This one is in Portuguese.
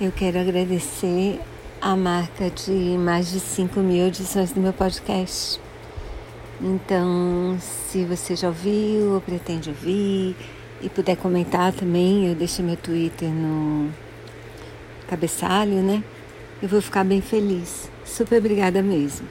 eu quero agradecer a marca de mais de 5 mil edições do meu podcast. Então, se você já ouviu ou pretende ouvir e puder comentar também, eu deixo meu Twitter no cabeçalho, né? Eu vou ficar bem feliz. Super obrigada mesmo.